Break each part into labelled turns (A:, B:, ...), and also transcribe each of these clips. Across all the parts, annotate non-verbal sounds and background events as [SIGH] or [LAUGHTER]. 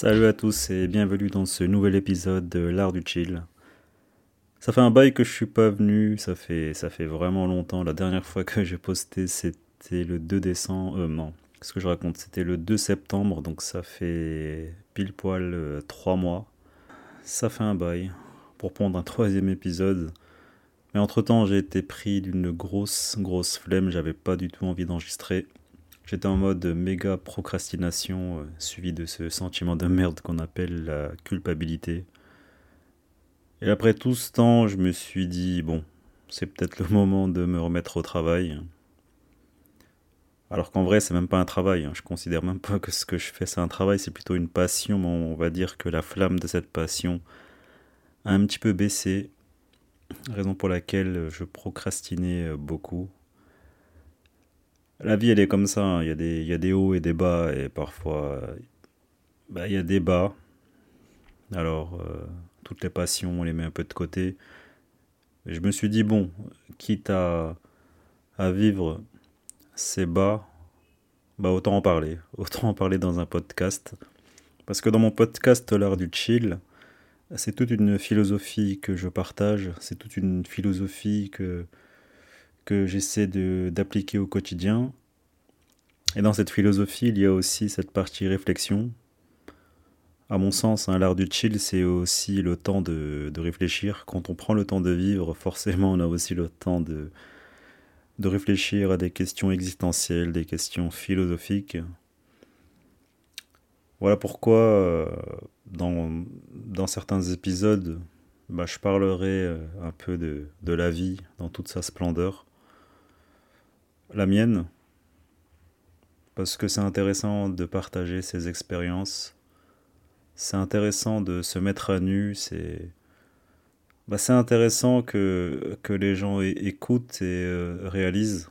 A: Salut à tous et bienvenue dans ce nouvel épisode de l'art du chill. Ça fait un bail que je suis pas venu, ça fait, ça fait vraiment longtemps. La dernière fois que j'ai posté, c'était le 2 décembre. Euh, non, qu'est-ce que je raconte? C'était le 2 septembre, donc ça fait pile poil 3 euh, mois. Ça fait un bail pour prendre un [LAUGHS] troisième épisode. Mais entre temps, j'ai été pris d'une grosse, grosse flemme. J'avais pas du tout envie d'enregistrer. J'étais en mode méga procrastination, euh, suivi de ce sentiment de merde qu'on appelle la culpabilité. Et après tout ce temps, je me suis dit, bon, c'est peut-être le moment de me remettre au travail. Alors qu'en vrai, c'est même pas un travail. Hein. Je considère même pas que ce que je fais, c'est un travail, c'est plutôt une passion. Mais on va dire que la flamme de cette passion a un petit peu baissé. Raison pour laquelle je procrastinais beaucoup. La vie, elle est comme ça. Hein. Il, y a des, hauts et des bas. Et parfois, bah, il y a des bas. Alors, euh, toutes les passions, on les met un peu de côté. je me suis dit, bon, quitte à, à vivre ces bas, bah autant en parler. [LAUGHS] Autant en parler dans un podcast. Parce que dans mon podcast L'art du chill, c'est toute une philosophie que je partage, c'est toute une philosophie que, que j'essaie d'appliquer au quotidien. Et dans cette philosophie, il y a aussi cette partie réflexion, à mon sens, hein, l'art du chill, c'est aussi le temps de, réfléchir. Quand on prend le temps de vivre, forcément, on a aussi le temps de, de réfléchir à des questions existentielles, des questions philosophiques. Voilà pourquoi, euh, dans, dans certains épisodes, bah, je parlerai euh, un peu de, de la vie dans toute sa splendeur. La mienne, parce que c'est intéressant de partager ces expériences. C'est intéressant de se mettre à nu, c'est bah, intéressant que, que les gens écoutent et euh, réalisent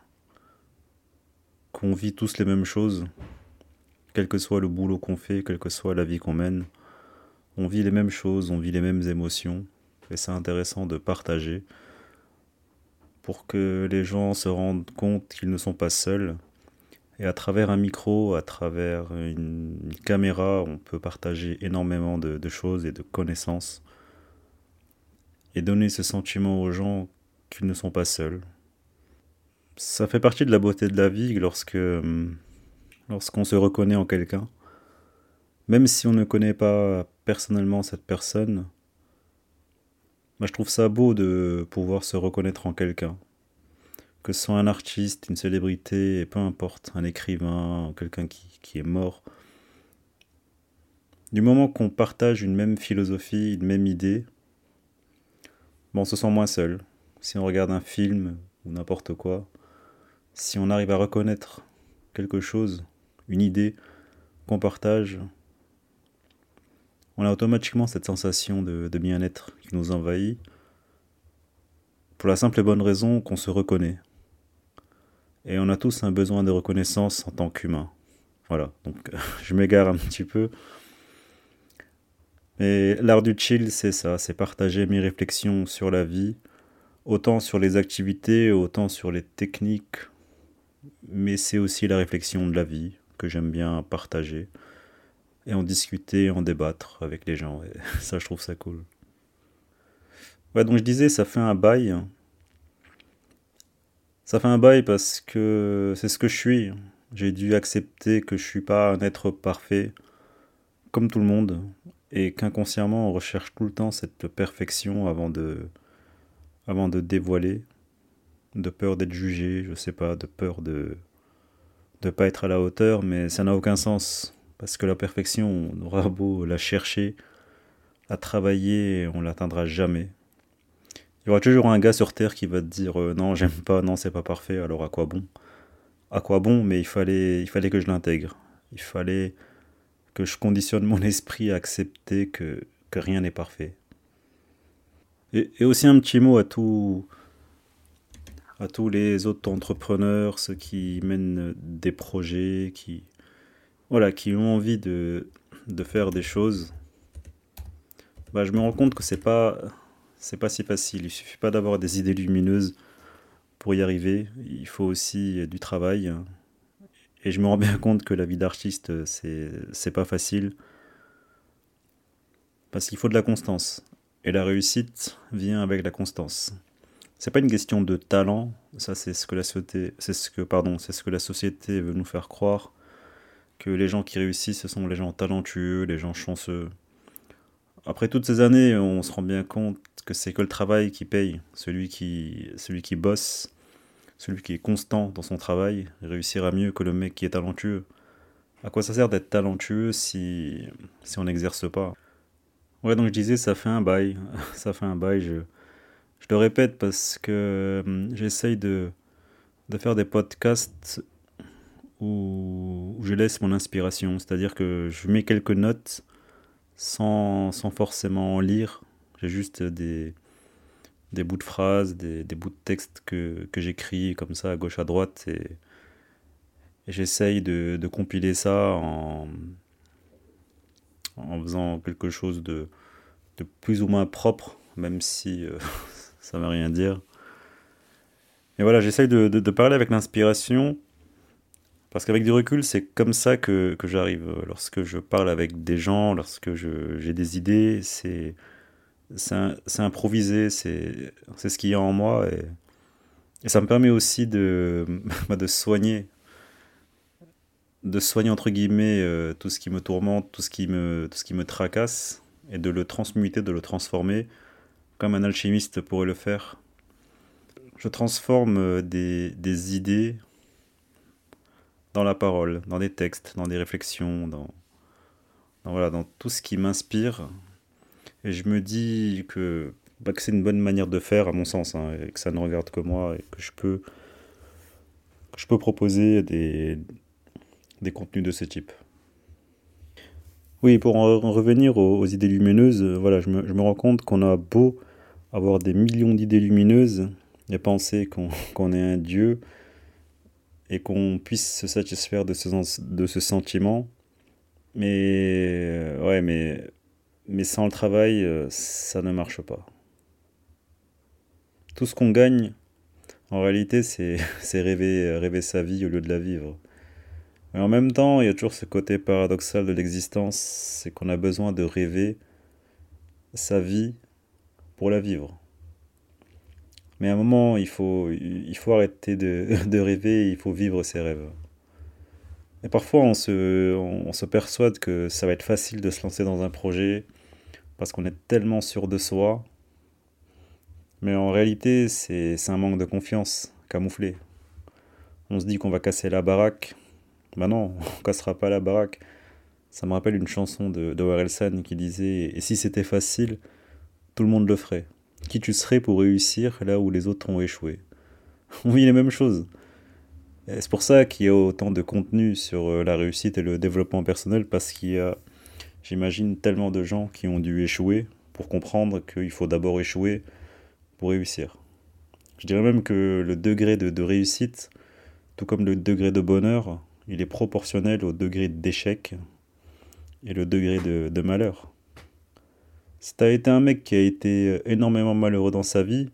A: qu'on vit tous les mêmes choses, quel que soit le boulot qu'on fait, quelle que soit la vie qu'on mène. On vit les mêmes choses, on vit les mêmes émotions, et c'est intéressant de partager pour que les gens se rendent compte qu'ils ne sont pas seuls et à travers un micro, à travers une, caméra, on peut partager énormément de, choses et de connaissances. Et donner ce sentiment aux gens qu'ils ne sont pas seuls. Ça fait partie de la beauté de la vie lorsque hum, lorsqu'on se reconnaît en quelqu'un. Même si on ne connaît pas personnellement cette personne, bah, je trouve ça beau de pouvoir se reconnaître en quelqu'un que ce soit un artiste, une célébrité, et peu importe, un écrivain, quelqu'un qui, est mort. Du moment qu'on partage une même philosophie, une même idée, bon, on se sent moins seul. Si on regarde un film ou n'importe quoi, si on arrive à reconnaître quelque chose, une idée qu'on partage, on a automatiquement cette sensation de bien-être qui nous envahit, pour la simple et bonne raison qu'on se reconnaît. Et on a tous un besoin de reconnaissance en tant qu'humain. Voilà, donc [LAUGHS] je m'égare un petit peu. Mais l'art du chill, c'est ça, c'est partager mes réflexions sur la vie, autant sur les activités, autant sur les techniques, mais c'est aussi la réflexion de la vie que j'aime bien partager et en discuter, en débattre avec les gens. Et [LAUGHS] ça, je trouve ça cool. Ouais, donc je disais, ça fait un bail ça fait un bail parce que c'est ce que je suis. J'ai dû accepter que je suis pas un être parfait, comme tout le monde, et qu'inconsciemment on recherche tout le temps cette perfection avant de, avant de dévoiler, de peur d'être jugé, je sais pas, de peur de ne pas être à la hauteur, mais ça n'a aucun sens parce que la perfection, on aura beau la chercher, la travailler, on l'atteindra jamais. Il y aura toujours un gars sur Terre qui va te dire euh, non, j'aime pas, non, c'est pas parfait, alors à quoi bon? À quoi bon Mais il fallait, que je l'intègre. Il fallait que je conditionne mon esprit à accepter que, rien n'est parfait. Et, aussi un petit mot à tous à tous les autres entrepreneurs, ceux qui mènent des projets, qui voilà, qui ont envie de, de faire des choses. Bah, je me rends compte que c'est pas pas si facile. Il suffit pas d'avoir des idées lumineuses pour y arriver. Il faut aussi du travail. Et je me rends bien compte que la vie d'artiste, c'est, c'est pas facile. Parce qu'il faut de la constance. Et la réussite vient avec la constance. C'est pas une question de talent, ça c'est ce ce c'est ce que la société veut nous faire croire que les gens qui réussissent ce sont les gens talentueux, les gens chanceux. Après toutes ces années, on se rend bien compte que c'est que le travail qui paye, celui qui celui qui bosse, celui qui est constant dans son travail réussira mieux que le mec qui est talentueux. À quoi ça sert d'être talentueux si, si on n'exerce pas? Ouais, donc je disais, ça fait un bail. [LAUGHS] ça fait un bail. Je, je le répète parce que hum, j'essaye de, de faire des podcasts où, je laisse mon inspiration. C'est-à-dire que je mets quelques notes sans, sans forcément lire. J'ai juste des, des bouts de phrases, des, des bouts de texte que, que j'écris comme ça à gauche à droite et, j'essaye de, de, compiler ça en, en faisant quelque chose de, de plus ou moins propre, même si euh, [LAUGHS] ça ne veut rien dire. Et voilà, j'essaye de, de, parler avec l'inspiration, parce qu'avec du recul, c'est comme ça que, que j'arrive. Lorsque je parle avec des gens, lorsque j'ai des idées, c'est improvisé, c'est ce qu'il y a en moi. Et, ça me permet aussi de, [LAUGHS] de soigner, de soigner entre guillemets euh, tout ce qui me tourmente, tout ce qui me, tout ce qui me tracasse, et de le transmuter, de le transformer, comme un alchimiste pourrait le faire. Je transforme euh, des, des idées dans la parole, dans des textes, dans des réflexions, dans, voilà, dans tout ce qui m'inspire et je me dis que, bah, que c'est une bonne manière de faire, à mon sens, hein, et que ça ne regarde que moi, et que je peux, que je peux proposer des, des contenus de ce type. Oui, pour en revenir aux, aux idées lumineuses, euh, voilà, je me, je me rends compte qu'on a beau avoir des millions d'idées lumineuses et penser qu'on [LAUGHS] qu est un dieu et qu'on puisse se satisfaire de ce, sentiment. Mais euh, ouais, mais mais sans le travail, euh, ça ne marche pas. Tout ce qu'on gagne, en réalité, c'est [LAUGHS] rêver, rêver sa vie au lieu de la vivre. Mais en même temps, il y a toujours ce côté paradoxal de l'existence, c'est qu'on a besoin de rêver sa vie pour la vivre. Mais à un moment, il faut, il faut arrêter de, [LAUGHS] de rêver, il faut vivre ses rêves. Et parfois, on se, on se persuade que ça va être facile de se lancer dans un projet, parce qu'on est tellement sûr de soi. Mais en réalité, c'est un manque de confiance camouflé. On se dit qu'on va casser la baraque. Bah non, [LAUGHS] on cassera pas la baraque. Ça me rappelle une chanson de, de Orelsan qui disait Et si c'était facile, tout le monde le ferait. Qui tu serais pour réussir là où les autres ont échoué [LAUGHS] On vit les mêmes choses. C'est pour ça qu'il y a autant de contenu sur euh, la réussite et le développement personnel, parce qu'il y a J'imagine tellement de gens qui ont dû échouer pour comprendre qu'il faut d'abord échouer pour réussir. Je dirais même que le degré de, réussite, tout comme le degré de bonheur, il est proportionnel au degré d'échec et le degré de, de malheur. Si tu as été un mec qui a été énormément malheureux dans sa vie,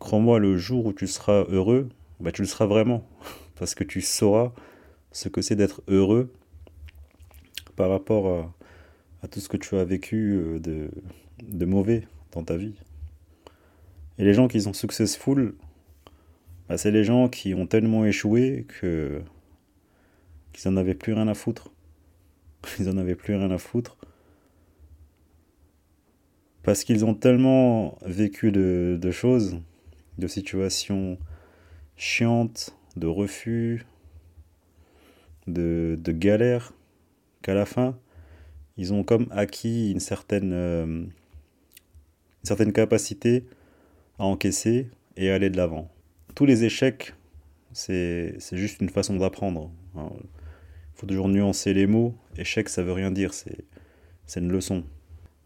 A: crois-moi, le jour où tu seras heureux, bah, tu le seras vraiment. [LAUGHS] Parce que tu sauras ce que c'est d'être heureux par rapport à, tout ce que tu as vécu euh, de, mauvais dans ta vie. Et les gens qui sont successful, bah, c'est les gens qui ont tellement échoué que qu'ils en avaient plus rien à foutre. [LAUGHS] Ils en avaient plus rien à foutre. Parce qu'ils ont tellement vécu de, choses, de situations chiantes, de refus, de, galères, qu'à la fin, ils ont comme acquis une certaine, euh, une certaine capacité à encaisser et à aller de l'avant. Tous les échecs, c'est juste une façon d'apprendre. faut toujours nuancer les mots. Échec, ça veut rien dire, c'est une leçon.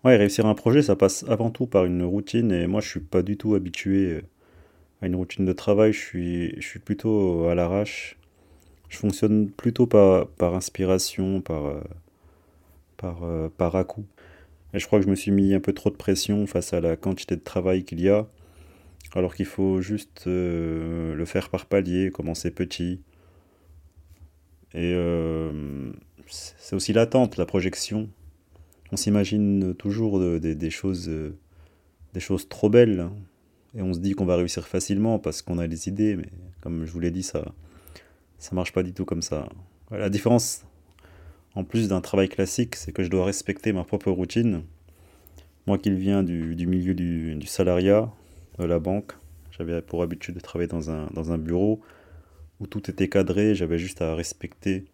A: Ouais, réussir un projet, ça passe avant tout par une routine, et moi, je suis pas du tout habitué euh, à une routine de travail, je suis, je suis plutôt à l'arrache. Je fonctionne plutôt par, par inspiration, par, euh, par, euh, par à-coup. Et je crois que je me suis mis un peu trop de pression face à la quantité de travail qu'il y a, alors qu'il faut juste le faire par palier, commencer petit, et euh, c'est aussi l'attente, la projection. On s'imagine toujours des choses, euh, des choses trop belles. Hein. Et on se dit qu'on va réussir facilement parce qu'on a des idées. Mais comme je vous l'ai dit, ça ça marche pas du tout comme ça. La différence, en plus d'un travail classique, c'est que je dois respecter ma propre routine. Moi qui viens du, milieu du, du, salariat, de la banque, j'avais pour habitude de travailler dans un, dans un bureau où tout était cadré, j'avais juste à respecter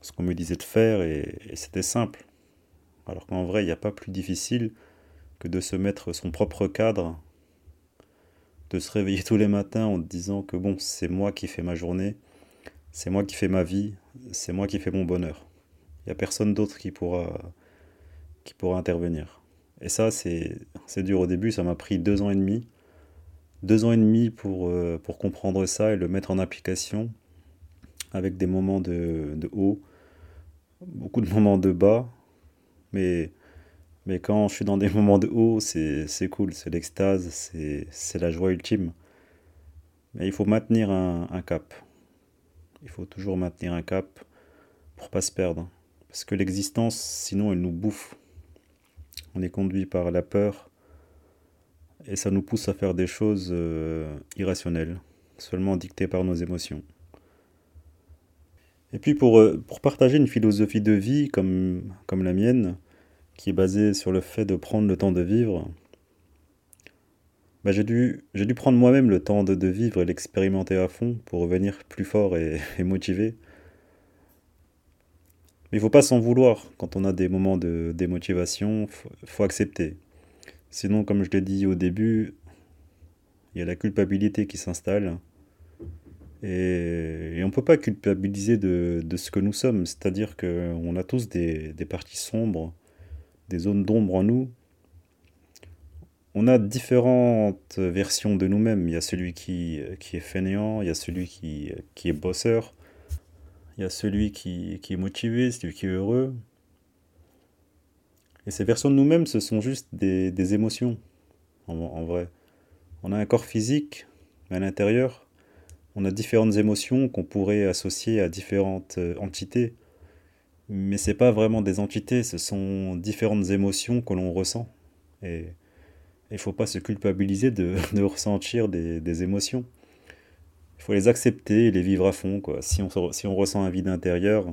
A: ce qu'on me disait de faire et, c'était simple. Alors qu'en vrai, il n'y a pas plus difficile que de se mettre son propre cadre, de se réveiller tous les matins en disant que bon, c'est moi qui fais ma journée, c'est moi qui fais ma vie, c'est moi qui fais mon bonheur. Il n'y a personne d'autre qui pourra, intervenir. Et ça, c'est dur au début, ça m'a pris deux ans et demi deux ans et demi pour, euh, comprendre ça et le mettre en application, avec des moments de haut, beaucoup de moments de bas, mais, mais quand je suis dans des [LAUGHS] moments de haut, c'est cool, c'est l'extase, c'est la joie ultime. Mais il faut maintenir un, cap. Il faut toujours maintenir un cap pour pas se perdre. Parce que l'existence, sinon, elle nous bouffe. On est conduit par la peur, et ça nous pousse à faire des choses euh, irrationnelles, seulement dictées par nos émotions. Et puis pour, euh, pour partager une philosophie de vie comme, comme la mienne, qui est basée sur le fait de prendre le temps de vivre, bah j'ai dû, dû prendre moi-même le temps de, vivre et l'expérimenter à fond pour revenir plus fort et, [LAUGHS] et motivé. Mais il ne faut pas s'en vouloir quand on a des moments de démotivation, il faut accepter. Sinon, comme je l'ai dit au début, il y a la culpabilité qui s'installe. Et, on ne peut pas culpabiliser de, ce que nous sommes. C'est-à-dire qu'on a tous des, parties sombres, des zones d'ombre en nous. On a différentes versions de nous-mêmes. Il y a celui qui, qui est fainéant, il y a celui qui, qui est bosseur, il y a celui qui, qui est motivé, celui qui est heureux. Et ces versions de nous-mêmes, ce sont juste des, émotions, en, vrai. On a un corps physique, mais à l'intérieur, on a différentes émotions qu'on pourrait associer à différentes euh, entités. Mais ce n'est pas vraiment des entités, ce sont différentes émotions que l'on ressent. Et il ne faut pas se culpabiliser de, [LAUGHS] ressentir des, émotions. Il faut les accepter et les vivre à fond. Quoi. Si, on, si on ressent un vide intérieur,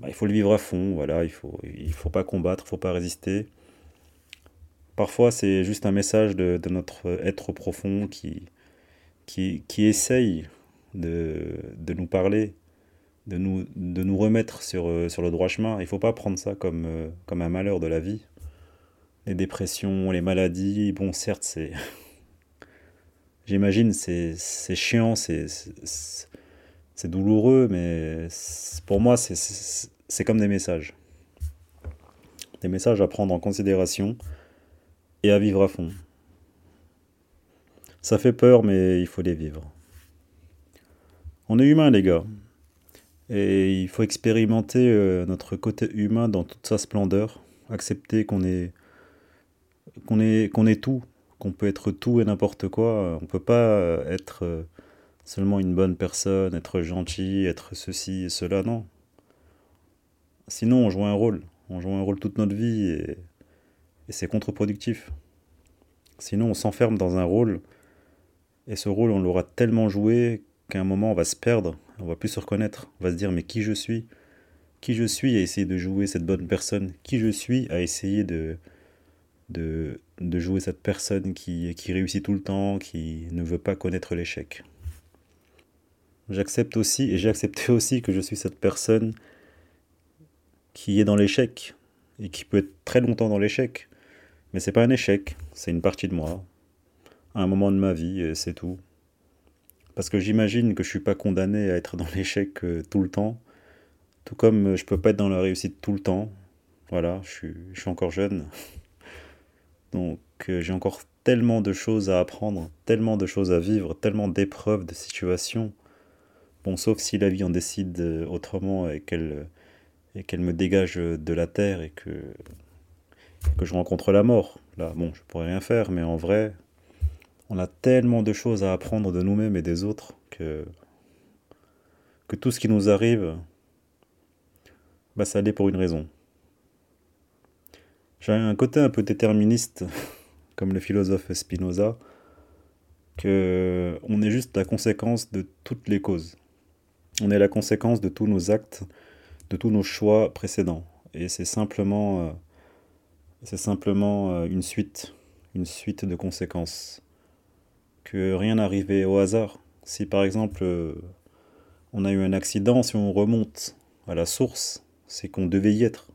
A: bah, il faut le vivre à fond, voilà, il faut, il faut pas combattre, il faut pas résister. Parfois, c'est juste un message de, notre être profond qui, qui essaye de, de, nous parler, de nous, de nous remettre sur, sur le droit chemin. Il ne faut pas prendre ça comme, comme un malheur de la vie. Les dépressions, les maladies, bon, certes, c'est. [LAUGHS] J'imagine, c'est chiant, c'est douloureux, mais pour moi, c'est comme des messages. Des messages à prendre en considération et à vivre à fond. Ça fait peur, mais il faut les vivre. On est humain, les gars. Et il faut expérimenter euh, notre côté humain dans toute sa splendeur. Accepter qu'on est, qu'on est, qu'on est tout, qu'on peut être tout et n'importe quoi. On ne peut pas être euh, seulement une bonne personne, être gentil, être ceci et cela, non. Sinon, on joue un rôle. On joue un rôle toute notre vie et, c'est contre-productif. Sinon, on s'enferme dans un rôle et ce rôle, on l'aura tellement joué qu'à un moment, on va se perdre, on va plus se reconnaître. On va se dire, mais qui je suis? Qui je suis à essayer de jouer cette bonne personne? Qui je suis à essayer de, jouer cette personne qui, qui réussit tout le temps, qui ne veut pas connaître l'échec? J'accepte aussi, et j'ai accepté [LAUGHS] aussi que je suis cette personne qui est dans l'échec, et qui peut être très longtemps dans l'échec. Mais c'est pas un échec, c'est une partie de moi, un moment de ma vie, et c'est tout. Parce que j'imagine que je suis pas condamné à être dans [LAUGHS] l'échec euh, tout le temps, Tout comme je peux pas être dans la réussite tout le temps. Voilà, je suis, je suis encore jeune. [LAUGHS] Donc j'ai encore tellement de choses à apprendre, tellement de choses à vivre, tellement d'épreuves, de situations. Bon, sauf si la vie en décide autrement et qu'elle et qu'elle me dégage de la terre et que, que je rencontre la mort. Là, bon, je pourrais rien faire, mais en vrai, on a tellement de choses à apprendre de nous-mêmes et des autres que, tout ce qui nous arrive, bah, ça allait pour une raison. J'ai un côté un peu déterministe, [LAUGHS] comme le philosophe Spinoza, que on est juste la conséquence de toutes les causes. On est la conséquence de tous nos actes, de tous nos choix précédents. Et c'est simplement, euh, c'est simplement euh, une suite, une suite de conséquences. Que rien n'arrivait au hasard. Si par exemple euh, on a eu un accident, si on remonte à la source, c'est qu'on devait y être.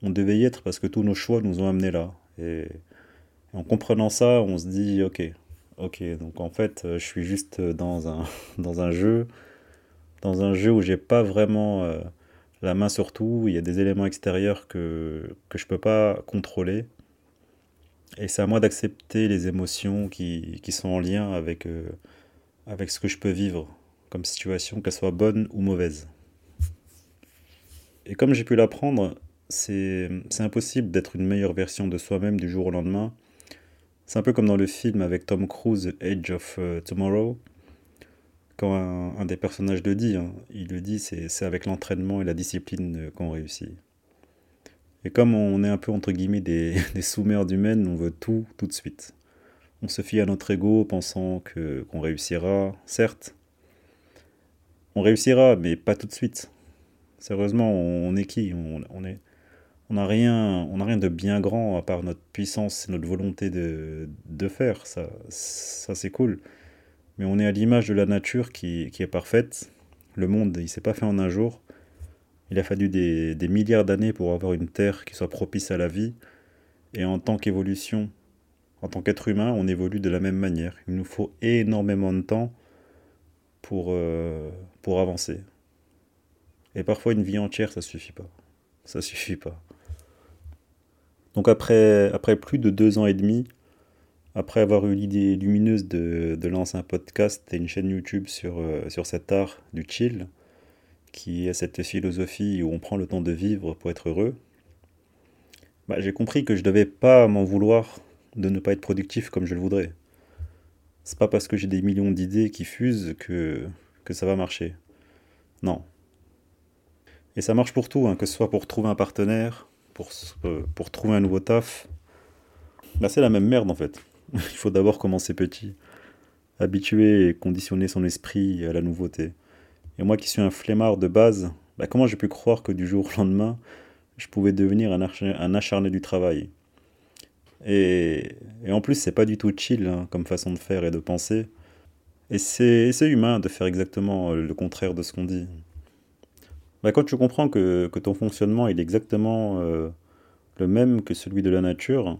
A: On devait y être parce que tous nos choix nous ont amenés là. Et, en comprenant ça, on se dit ok, ok, donc en fait, je suis juste dans un, [LAUGHS] dans un jeu, dans un jeu où j'ai pas vraiment la main surtout, il y a des éléments extérieurs que, que je peux pas contrôler. Et c'est à moi d'accepter les émotions qui, qui, sont en lien avec, euh, avec ce que je peux vivre comme situation, qu'elle soit bonne ou mauvaise. Et comme j'ai pu l'apprendre, c'est impossible d'être une meilleure version de soi-même du jour au lendemain. C'est un peu comme dans le film avec Tom Cruise, Age of euh, Tomorrow quand un, des personnages le dit, hein, il le dit, c'est avec l'entraînement et la discipline qu'on réussit. Et comme on est un peu entre guillemets des, [LAUGHS] des sous-mères humaines, on veut tout tout de suite. On se fie à notre ego pensant que qu'on réussira, certes. On réussira, mais pas tout de suite. Sérieusement, on, est qui? On, on, n'a rien, on a rien de bien grand à part notre puissance et notre volonté de, de faire. Ça, ça c'est cool mais on est à l'image de la nature qui, est parfaite. Le monde, il s'est pas fait en un jour. Il a fallu des, milliards d'années pour avoir une terre qui soit propice à la vie. Et en tant qu'évolution, en tant qu'être humain, on évolue de la même manière. Il nous faut énormément de temps pour, euh, avancer. Et parfois, une vie entière, ça suffit pas. Ça suffit pas. Donc après, après plus de deux ans et demi, après avoir eu l'idée lumineuse de, lancer un podcast et une chaîne YouTube sur, euh, sur cet art du chill, qui est cette philosophie où on prend le temps de vivre pour être heureux, bah, j'ai compris que je devais pas m'en vouloir de ne pas être productif comme je le voudrais. C'est pas parce que j'ai des millions d'idées qui fusent que, ça va marcher. Non. Et ça marche pour tout, hein, que ce soit pour trouver un partenaire, pour, euh, pour trouver un nouveau taf. Bah, c'est la même merde en fait. [LAUGHS] Il faut d'abord commencer petit, habituer et conditionner son esprit à la nouveauté. Et moi qui suis un flemmard de base, bah comment j'ai pu croire que du jour au lendemain, je pouvais devenir un, acharné, du travail? Et, en plus, c'est pas du tout chill hein, comme façon de faire et de penser. Et c'est humain de faire exactement le contraire de ce qu'on dit. Bah, quand tu comprends que, ton fonctionnement est exactement euh, le même que celui de la nature,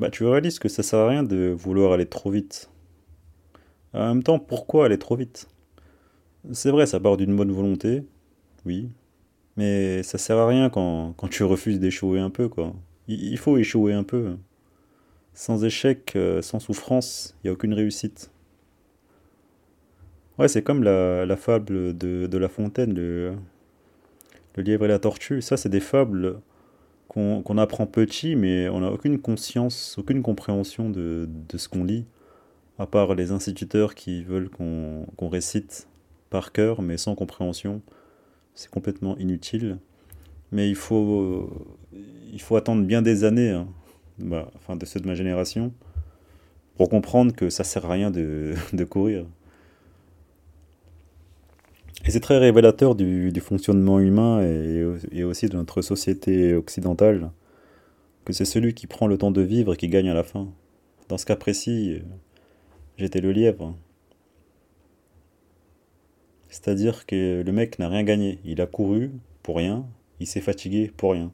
A: bah, tu réalises que ça sert à rien de vouloir aller trop vite. En même temps, pourquoi aller trop vite? C'est vrai, ça part d'une bonne volonté, oui, mais ça sert à rien quand, tu refuses d'échouer un peu, quoi. Il, faut échouer un peu. Sans échec, euh, sans souffrance, il n'y a aucune réussite. Ouais, c'est comme la, fable de, La Fontaine, le, le lièvre et la tortue. Ça, c'est des fables qu'on apprend petit, mais on n'a aucune conscience, aucune compréhension de, ce qu'on lit, à part les instituteurs qui veulent qu'on récite par cœur, mais sans compréhension. C'est complètement inutile. Mais il faut, faut attendre bien des années, hein, bah, enfin de ceux de ma génération, pour comprendre que ça sert à rien de [LAUGHS] courir. Et c'est très révélateur du, fonctionnement humain et, aussi de notre société occidentale, que c'est celui qui prend le temps de vivre qui gagne à la fin. Dans ce cas précis, j'étais le lièvre. C'est-à-dire que le mec n'a rien gagné. Il a couru pour rien, il s'est fatigué pour rien.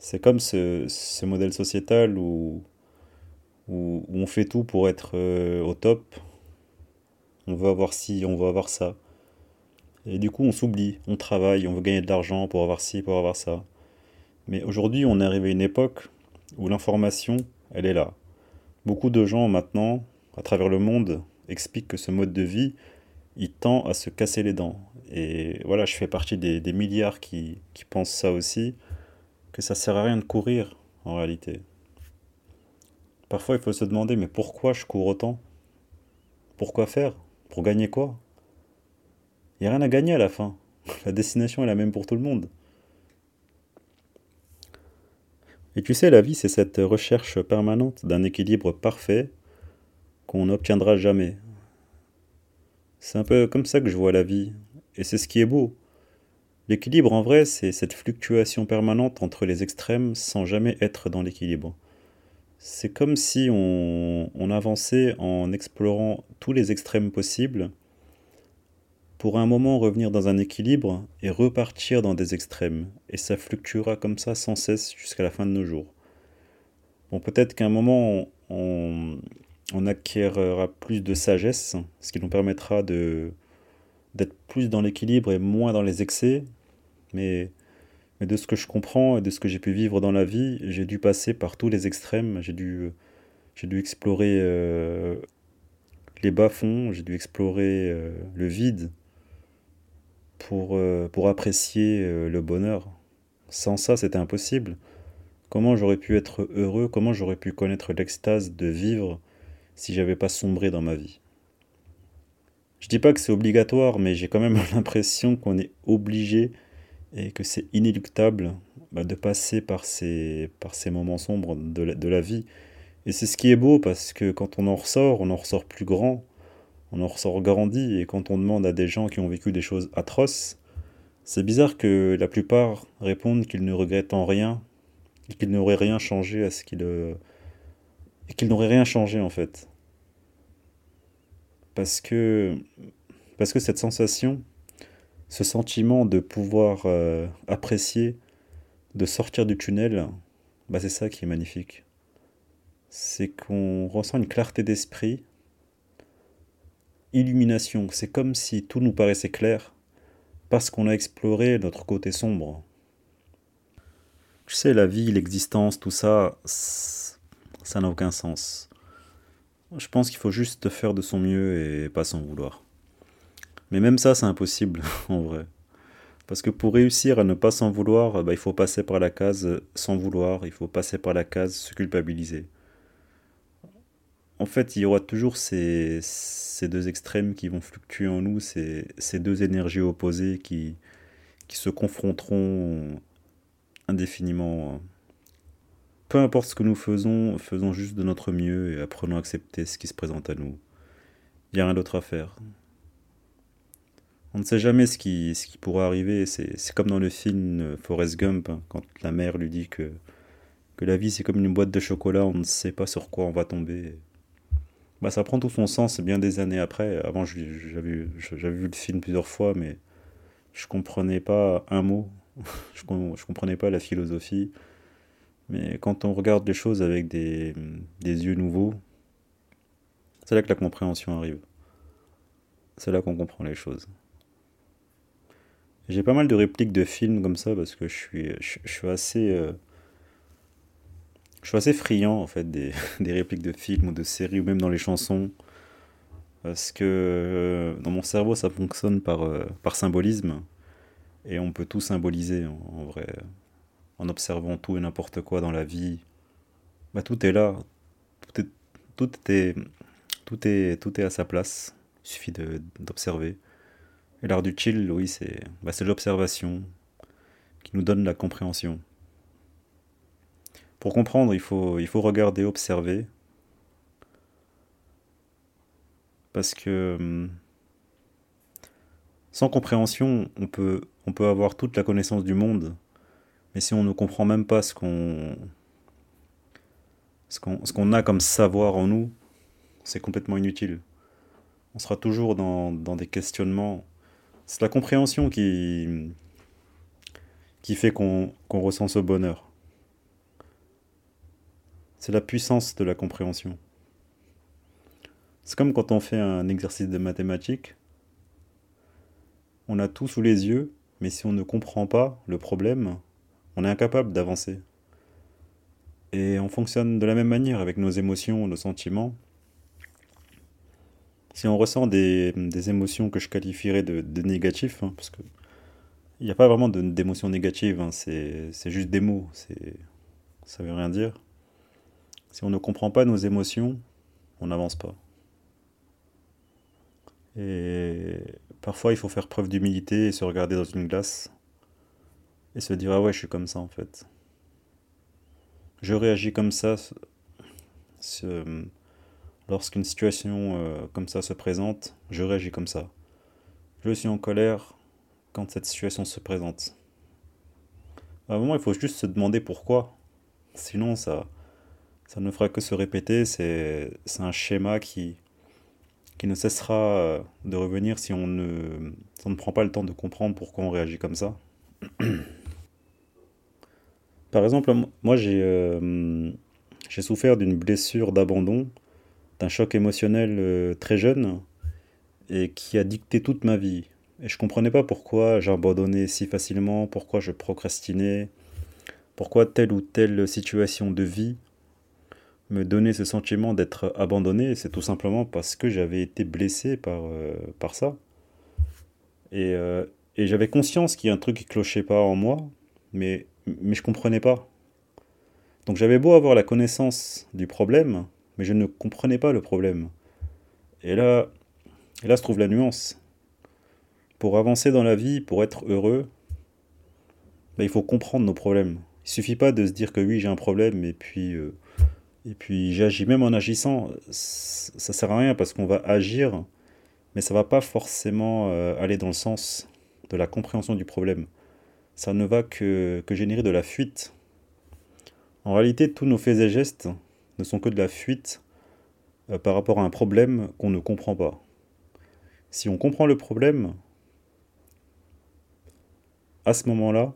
A: C'est comme ce, modèle sociétal où, on fait tout pour être euh, au top. On veut avoir ci, on veut avoir ça. Et du coup, on s'oublie, on travaille, on veut gagner de l'argent pour avoir ci, pour avoir ça. Mais aujourd'hui, on est arrivé à une époque où l'information, elle est là. Beaucoup de gens maintenant, à travers le monde, expliquent que ce mode de vie, il tend à se casser les dents. Et voilà, je fais partie des, milliards qui, qui pensent ça aussi, que ça sert à rien de courir en réalité. Parfois, il faut se demander, mais pourquoi je cours autant? Pourquoi faire? Pour gagner quoi? Il n'y a rien à gagner à la fin. [LAUGHS] La destination est la même pour tout le monde. Et tu sais, la vie, c'est cette recherche permanente d'un équilibre parfait qu'on n'obtiendra jamais. C'est un peu comme ça que je vois la vie. Et c'est ce qui est beau. L'équilibre, en vrai, c'est cette fluctuation permanente entre les extrêmes sans jamais être dans l'équilibre. C'est comme si on, avançait en explorant tous les extrêmes possibles pour un moment revenir dans un équilibre et repartir dans des extrêmes. Et ça fluctuera comme ça sans cesse jusqu'à la fin de nos jours. Bon, peut-être qu'à un moment, on, acquérera plus de sagesse, ce qui nous permettra de d'être plus dans l'équilibre et moins dans les excès. Mais, mais de ce que je comprends et de ce que j'ai pu vivre dans la vie, j'ai dû passer par tous les extrêmes. J'ai dû, j'ai dû explorer euh, les bas-fonds, j'ai dû explorer euh, le vide pour, euh, pour apprécier le bonheur. Sans ça, c'était impossible. Comment j'aurais pu être heureux, comment j'aurais pu connaître l'extase de vivre si j'avais pas sombré dans ma vie. Je dis pas que c'est obligatoire, mais j'ai quand même [LAUGHS] l'impression qu'on est obligé et que c'est inéluctable bah, de passer par ces, par ces moments sombres de la, de la vie. Et c'est ce qui est beau parce que quand on en ressort, on en ressort plus grand, on en ressort grandi, et quand on demande à des gens qui ont vécu des choses atroces, c'est bizarre que la plupart répondent qu'ils ne regrettent en rien, qu'ils n'auraient rien changé à ce qu'ils... Et qu'ils n'auraient rien changé en fait. Parce que, parce que cette sensation, ce sentiment de pouvoir euh, apprécier, de sortir du tunnel, bah c'est ça qui est magnifique. C'est qu'on ressent une clarté d'esprit, illumination. C'est comme si tout nous paraissait clair parce qu'on a exploré notre côté sombre. Tu sais, la vie, l'existence, tout ça, ça n'a aucun sens. Je pense qu'il faut juste faire de son mieux et pas s'en vouloir. Mais même ça, c'est impossible, [LAUGHS] en vrai. Parce que pour réussir à ne pas s'en vouloir, bah, il faut passer par la case sans vouloir, il faut passer par la case se culpabiliser en fait, il y aura toujours ces, deux extrêmes qui vont fluctuer en nous, ces, deux énergies opposées qui se confronteront indéfiniment. Peu importe ce que nous faisons, faisons juste de notre mieux et apprenons à accepter ce qui se présente à nous. Il n'y a rien d'autre à faire. On ne sait jamais ce qui, pourra arriver. C'est comme dans le film Forrest Gump, hein, quand la mère lui dit que, que la vie c'est comme une boîte de chocolat, on ne sait pas sur quoi on va tomber bah, ça prend tout son sens bien des années après. Avant, j'avais vu le film plusieurs fois, mais je comprenais pas un mot. [LAUGHS] je, je comprenais pas la philosophie. Mais quand on regarde les choses avec des, des yeux nouveaux, c'est là que la compréhension arrive. C'est là qu'on comprend les choses. J'ai pas mal de répliques de films comme ça parce que je suis, je, suis assez. Euh, je suis assez friand en fait des, [LAUGHS] des, répliques de films ou de séries ou même dans les chansons parce que euh, dans mon cerveau ça fonctionne par, euh, par symbolisme et on peut tout symboliser en vrai en observant tout et n'importe quoi dans la vie. Bah, tout est là. Tout est, à sa place. Il suffit d'observer. Et l'art du chill oui c'est bah, l'observation qui nous donne la compréhension. Pour comprendre, il faut, il faut regarder, observer. Parce que hum, sans compréhension, on peut avoir toute la connaissance du monde, mais si on ne comprend même pas ce qu'on ce qu'on a comme savoir en nous, c'est complètement inutile. On sera toujours dans, dans des questionnements. C'est la compréhension qui, qui fait qu'on qu'on ressent ce bonheur. C'est la puissance de la compréhension. C'est comme quand on fait un exercice de mathématiques. on a tout sous les yeux, mais si on ne comprend pas le problème, on est incapable d'avancer. Et on fonctionne de la même manière avec nos émotions, nos sentiments. Si on ressent des, émotions que je qualifierais de, négatifs, hein, parce que il n'y a pas vraiment d'émotions négatives, hein, c'est juste des mots, ça veut rien dire. Si on ne comprend pas nos émotions, on n'avance pas. Et parfois, il faut faire preuve d'humilité et se regarder dans une glace et se dire Ah ouais, je suis comme ça en fait. Je réagis comme ça lorsqu'une situation euh, comme ça se présente, je réagis comme ça. Je suis en colère quand cette situation se présente. À un moment, il faut juste se demander pourquoi. Sinon, ça, ça ne fera que se répéter. C'est un schéma qui, ne cessera euh, de revenir si on ne, on ne prend pas le temps de comprendre pourquoi on réagit comme ça. [CLEARS THROAT] Par exemple, moi euh, j'ai souffert d'une blessure d'abandon, d'un choc émotionnel euh, très jeune et qui a dicté toute ma vie. Et je comprenais pas pourquoi j'abandonnais si facilement, pourquoi je procrastinais, pourquoi telle ou telle situation de vie me donnait ce sentiment d'être abandonné. C'est tout simplement parce que j'avais été blessé par, euh, ça. Et, et j'avais conscience qu'il y a un truc qui clochait pas en moi, mais, mais je comprenais pas. Donc j'avais beau avoir la connaissance du problème, mais je ne comprenais pas le problème. Et là, là se trouve la nuance. Pour avancer dans la vie, pour être heureux, ben, il faut comprendre nos problèmes. Il suffit pas de se dire que oui, j'ai un problème et puis, euh, et puis j'agis. Même en agissant, ça sert à rien parce qu'on va agir, mais ça va pas forcément euh, aller dans le sens de la compréhension du problème. Ça ne va que, générer de la fuite. En réalité, tous nos faits et gestes ne sont que de la fuite euh, par rapport à un problème qu'on ne comprend pas. Si on comprend le problème, à ce moment-là,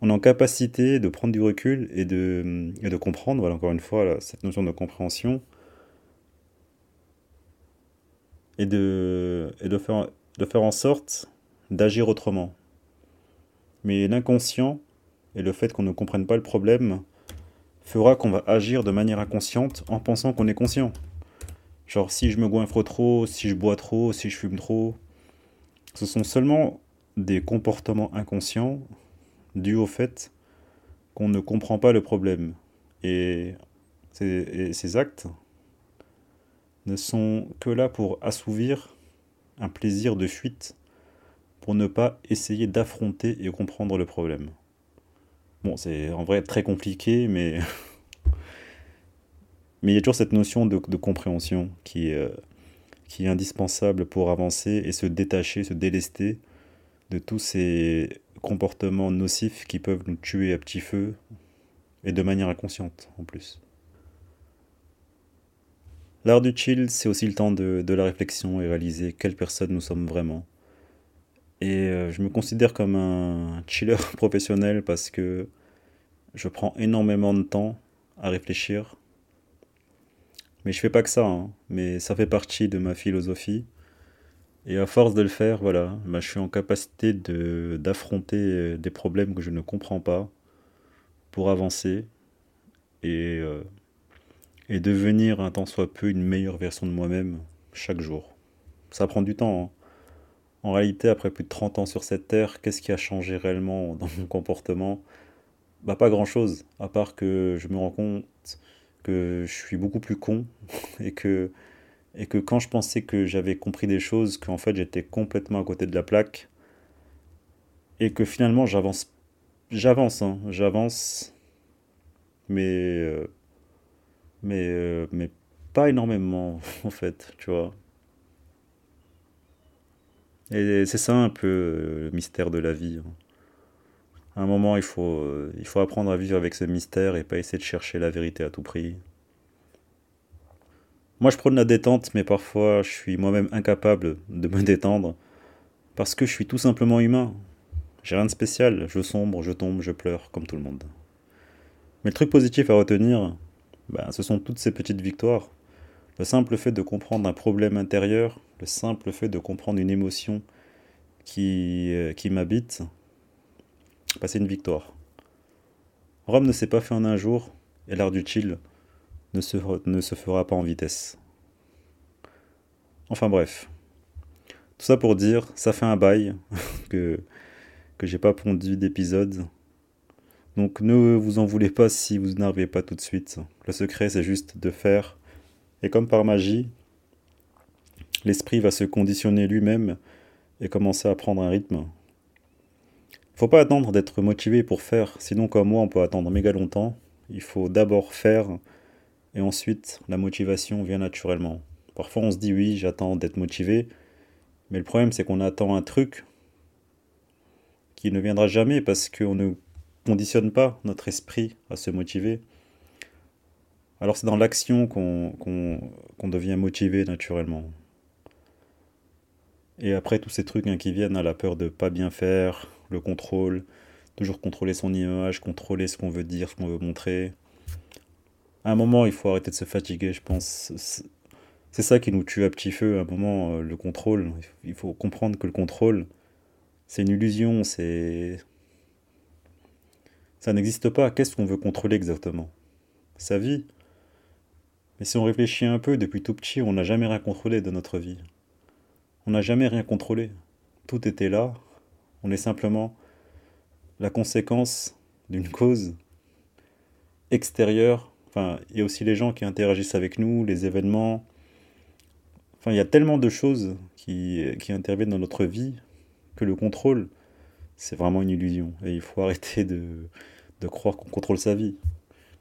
A: on est en capacité de prendre du recul et de, comprendre, voilà encore une fois, cette notion de compréhension, et de faire en sorte d'agir autrement. Mais l'inconscient et le fait qu'on ne comprenne pas le problème fera qu'on va agir de manière inconsciente en pensant qu'on est conscient. Genre si je me goinfre trop, si je bois trop, si je fume trop, ce sont seulement des comportements inconscients dus au fait qu'on ne comprend pas le problème. Et ces, actes ne sont que là pour assouvir un plaisir de fuite, pour ne pas essayer d'affronter et comprendre le problème. Bon, c'est en vrai très compliqué, mais [LAUGHS] mais il y a toujours cette notion de, compréhension qui, euh, qui est indispensable pour avancer et se détacher, se délester de tous ces comportements nocifs qui peuvent nous tuer à petit feu et de manière inconsciente en plus. L'art du chill, c'est aussi le temps de, la réflexion et réaliser quelle personne nous sommes vraiment. Et euh, je me considère comme un chiller [LAUGHS] professionnel parce que je prends énormément de temps à réfléchir. Mais je fais pas que ça, hein. mais ça fait partie de ma philosophie. Et à force de le faire, voilà, bah, je suis en capacité de, d'affronter euh, des problèmes que je ne comprends pas pour avancer et, euh, et devenir un tant soit peu une meilleure version de moi-même chaque jour. Ça prend du temps. Hein. En réalité, après plus de 30 ans sur cette terre, qu'est-ce qui a changé réellement dans mon comportement? Bah pas grand-chose, à part que je me rends compte que je suis beaucoup plus con [LAUGHS] et que quand je pensais que j'avais compris des choses, qu'en fait j'étais complètement à côté de la plaque, et que finalement j'avance, j'avance, hein, j'avance, mais, euh, mais, euh, mais pas énormément [LAUGHS] en fait, tu vois. Et c'est ça un peu euh, le mystère de la vie. Hein. À un moment, il faut, il faut apprendre à vivre avec ce mystère et pas essayer de chercher la vérité à tout prix. Moi, je prône la détente, mais parfois, je suis moi-même incapable de me [LAUGHS] détendre parce que je suis tout simplement humain. J'ai rien de spécial. Je sombre, je tombe, je pleure, comme tout le monde. Mais le truc positif à retenir, ben, ce sont toutes ces petites victoires. Le simple fait de comprendre un problème intérieur, le simple fait de comprendre une émotion qui, euh, qui m'habite, bah, c'est une victoire. Rome ne s'est pas fait en un jour, et l'art du chill ne se, ne se fera pas en vitesse. Enfin bref. Tout ça pour dire, ça fait un bail [LAUGHS] que, que j'ai pas pondu d'épisode. Donc ne vous en voulez pas si vous n'arrivez pas tout de suite. Le secret c'est juste de faire. Et comme par magie, l'esprit va se conditionner lui-même et commencer à prendre un rythme. Faut pas attendre d'être motivé pour faire, sinon comme moi on peut attendre méga longtemps. Il faut d'abord faire et ensuite la motivation vient naturellement. Parfois on se dit oui, j'attends d'être motivé, mais le problème c'est qu'on attend un truc qui ne viendra jamais parce qu'on ne conditionne pas notre esprit à se motiver. Alors c'est dans l'action qu'on devient motivé naturellement. Et après tous ces trucs hein, qui viennent à la peur de pas bien faire, le contrôle, toujours contrôler son image, contrôler ce qu'on veut dire, ce qu'on veut montrer. À un moment, il faut arrêter de se fatiguer, je pense. C'est ça qui nous tue à petit feu. À un moment, euh, le contrôle, il faut comprendre que le contrôle, c'est une illusion, c'est. Ça n'existe pas. Qu'est-ce qu'on veut contrôler exactement? Sa vie. Mais si on réfléchit un peu, depuis tout petit, on n'a jamais rien contrôlé de notre vie. On n'a jamais rien contrôlé. Tout était là. On est simplement la conséquence d'une cause extérieure. Enfin, il y a aussi les gens qui interagissent avec nous, les événements. Enfin, il y a tellement de choses qui, interviennent dans notre vie que le contrôle, c'est vraiment une illusion. Et il faut arrêter de, de croire qu'on contrôle sa vie.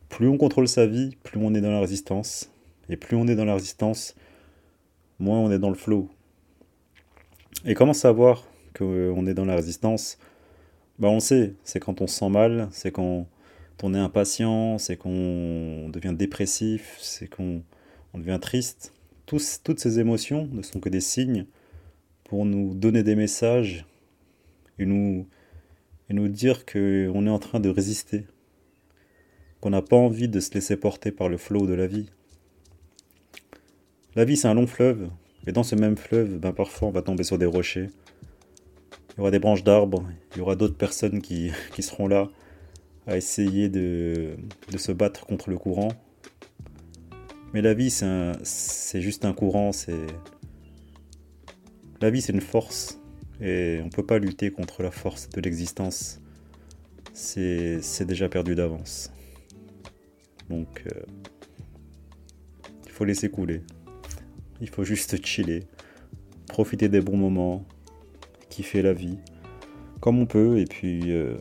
A: Plus on contrôle sa vie, plus on est dans la résistance. Et plus on est dans la résistance, moins on est dans le flow. Et comment savoir qu'on est dans la résistance? Bah On sait, c'est quand on se sent mal, c'est quand on est impatient, c'est qu'on devient dépressif, c'est qu'on devient triste. Tous, toutes ces émotions ne sont que des signes pour nous donner des messages et nous, et nous dire qu'on est en train de résister, qu'on n'a pas envie de se laisser porter par le flot de la vie. La vie, c'est un long fleuve, et dans ce même fleuve, ben, parfois on va tomber sur des rochers. Il y aura des branches d'arbres, il y aura d'autres personnes qui, [LAUGHS] qui, seront là à essayer de, de, se battre contre le courant. Mais la vie, c'est juste un courant, c'est... La vie, c'est une force, et on ne peut pas lutter contre la force de l'existence. C'est déjà perdu d'avance. Donc, euh, il faut laisser couler. Il faut juste chiller, profiter des bons moments, kiffer la vie comme on peut et puis euh,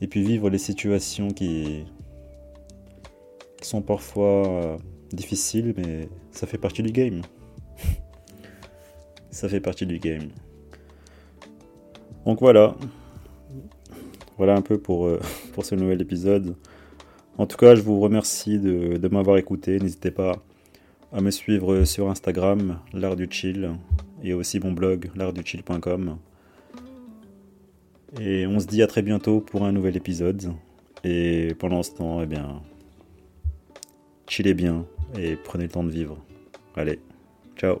A: et puis vivre les situations qui, sont parfois euh, difficiles mais ça fait partie du game. [LAUGHS] ça fait partie du game. Donc voilà. Voilà un peu pour, euh, [LAUGHS] pour ce nouvel épisode. En tout cas, je vous remercie de, de m'avoir écouté. N'hésitez pas à me suivre sur Instagram, l'art du chill, et aussi mon blog, l'artduchill.com. Et on se dit à très bientôt pour un nouvel épisode. Et pendant ce temps, eh bien, chillez bien et prenez le temps de vivre. Allez, ciao